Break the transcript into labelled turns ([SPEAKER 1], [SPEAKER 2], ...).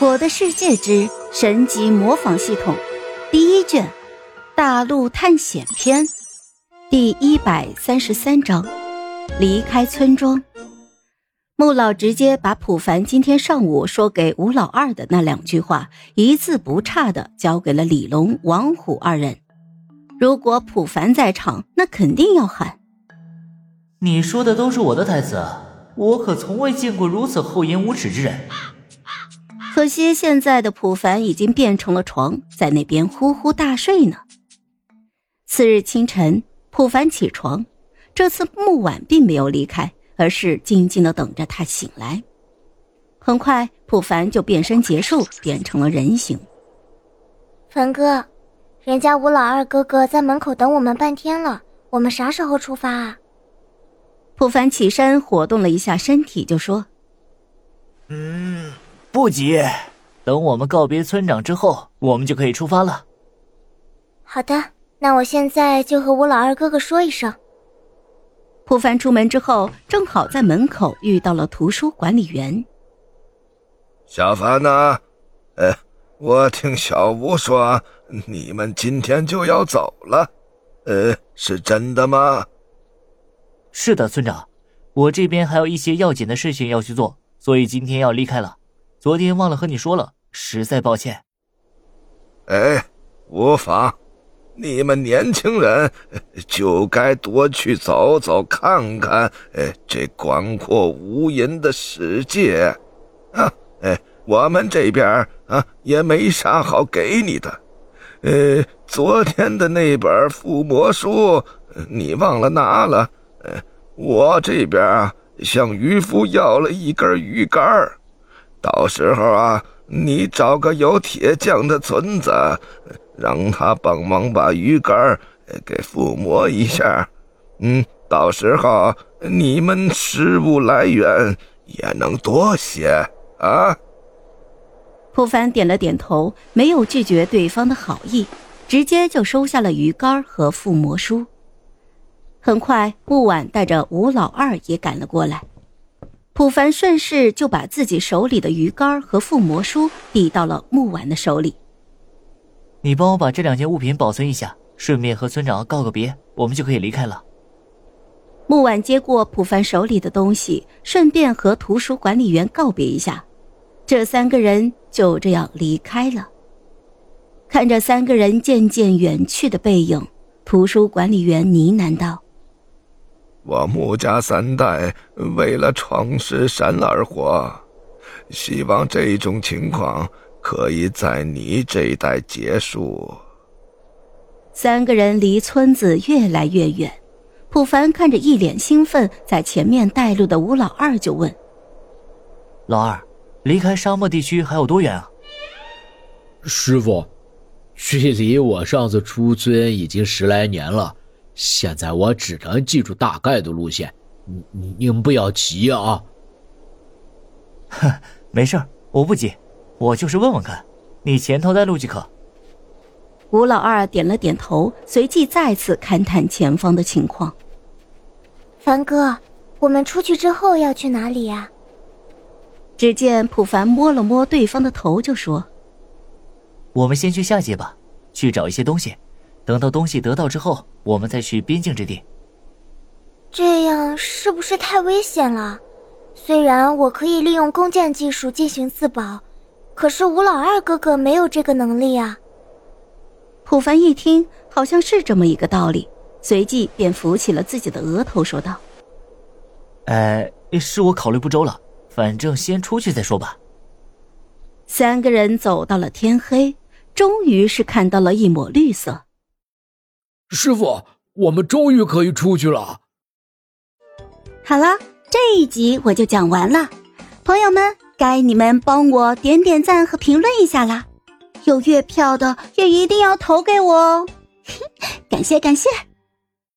[SPEAKER 1] 我的世界之神级模仿系统第一卷大陆探险篇第一百三十三章离开村庄。穆老直接把普凡今天上午说给吴老二的那两句话一字不差的交给了李龙、王虎二人。如果普凡在场，那肯定要喊：“
[SPEAKER 2] 你说的都是我的台词，我可从未见过如此厚颜无耻之人。”
[SPEAKER 1] 可惜现在的普凡已经变成了床，在那边呼呼大睡呢。次日清晨，普凡起床，这次木婉并没有离开，而是静静的等着他醒来。很快，普凡就变身结束，变成了人形。
[SPEAKER 3] 凡哥，人家吴老二哥哥在门口等我们半天了，我们啥时候出发啊？
[SPEAKER 1] 普凡起身活动了一下身体，就说：“
[SPEAKER 2] 嗯。”不急，等我们告别村长之后，我们就可以出发了。
[SPEAKER 3] 好的，那我现在就和吴老二哥哥说一声。
[SPEAKER 1] 普凡出门之后，正好在门口遇到了图书管理员。
[SPEAKER 4] 小凡呢？呃，我听小吴说你们今天就要走了，呃，是真的吗？
[SPEAKER 2] 是的，村长，我这边还有一些要紧的事情要去做，所以今天要离开了。昨天忘了和你说了，实在抱歉。
[SPEAKER 4] 哎，无妨，你们年轻人就该多去走走看看，哎，这广阔无垠的世界啊！哎，我们这边啊也没啥好给你的。呃，昨天的那本附魔书你忘了拿了？呃，我这边啊向渔夫要了一根鱼竿到时候啊，你找个有铁匠的村子，让他帮忙把鱼竿给附魔一下。嗯，到时候你们食物来源也能多些啊。
[SPEAKER 1] 普凡点了点头，没有拒绝对方的好意，直接就收下了鱼竿和附魔书。很快，木婉带着吴老二也赶了过来。普凡顺势就把自己手里的鱼竿和附魔书递到了木婉的手里。
[SPEAKER 2] 你帮我把这两件物品保存一下，顺便和村长告个别，我们就可以离开了。
[SPEAKER 1] 木婉接过普凡手里的东西，顺便和图书管理员告别一下，这三个人就这样离开了。看着三个人渐渐远去的背影，图书管理员呢喃道。
[SPEAKER 4] 我穆家三代为了创世山而活，希望这种情况可以在你这一代结束。
[SPEAKER 1] 三个人离村子越来越远，普凡看着一脸兴奋在前面带路的吴老二，就问：“
[SPEAKER 2] 老二，离开沙漠地区还有多远啊？”
[SPEAKER 5] 师傅，距离我上次出村已经十来年了。现在我只能记住大概的路线，你你们不要急啊。
[SPEAKER 2] 哼，没事我不急，我就是问问看，你前头带路即可。
[SPEAKER 1] 吴老二点了点头，随即再次勘探前方的情况。
[SPEAKER 3] 凡哥，我们出去之后要去哪里呀？
[SPEAKER 1] 只见普凡摸了摸对方的头，就说：“
[SPEAKER 2] 我们先去下界吧，去找一些东西。”等到东西得到之后，我们再去边境之地。
[SPEAKER 3] 这样是不是太危险了？虽然我可以利用弓箭技术进行自保，可是吴老二哥哥没有这个能力啊。
[SPEAKER 1] 普凡一听，好像是这么一个道理，随即便扶起了自己的额头，说道：“
[SPEAKER 2] 呃，是我考虑不周了，反正先出去再说吧。”
[SPEAKER 1] 三个人走到了天黑，终于是看到了一抹绿色。
[SPEAKER 5] 师傅，我们终于可以出去了。
[SPEAKER 1] 好了，这一集我就讲完了，朋友们，该你们帮我点点赞和评论一下啦！有月票的也一定要投给我哦，感 谢感谢。